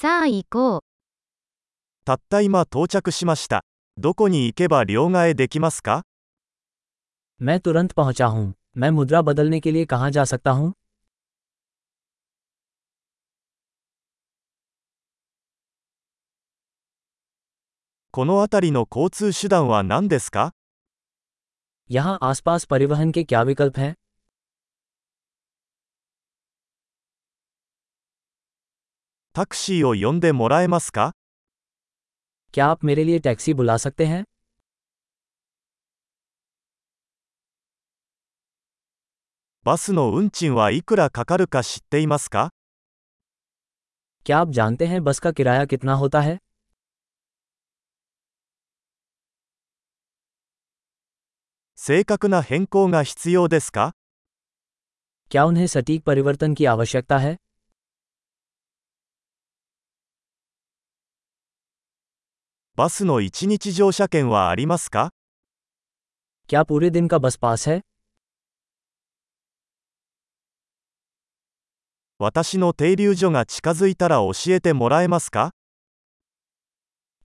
さあ行こう。たった今到着しました。どこに行けば両替できますか मैं तुरंत पहुंचा हूं मैं मुद्रा बदलने के लिए कहां जा सकता हूं この辺りの交通手段は何ですか यहां आसपास परिवहन के क्या विकल्प हैं タクシーを呼んでもらえますか क्या आप मेरे लिए टैक्सी बुला सकते हैं バスの運賃はいくらかかるか知っていますか क्या आप जानते हैं बस का किराया कितना होता है 正確な変更が必要ですか क्या उन्हें सटीक परिवर्तन की आवश्यकता है バスの1日乗車券はありますか क्या पूरे दिन का बस पास है 私の停留所が近づいたら教えてもらえますか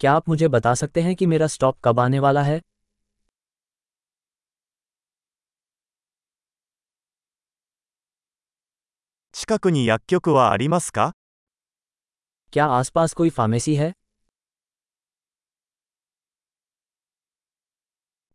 क्या आप मुझे बता सकते हैं कि मेरा स्टॉप कब आने वाला है 近くに薬局はありますか क्या आसपास कोई फार्मेसी है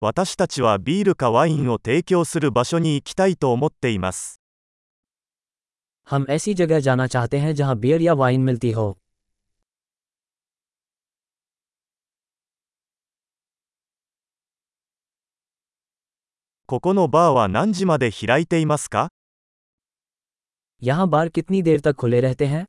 私たちはビールかワインを提供する場所に行きたいと思っています。 हम ऐसी जगह जाना चाहते हैं जहां बियर या वाइन मिलती हो ここのバーは何時まで開いていますか यहां बार कितनी देर तक खुले रहते हैं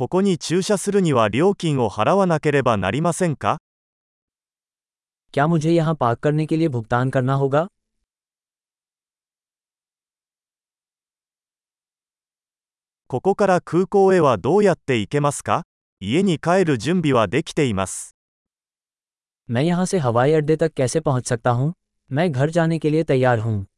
ここに駐車するには料金を払わなければなりませんか क्या मुझे यहां पार्क करने के लिए भुगतान करना होगा ここから空港へはどうやって行けますか家に帰る準備はできています。 मैं यहां से हवाई अड्डे तक कैसे पहुंच सकता हूं मैं घर जाने के लिए तैयार हूं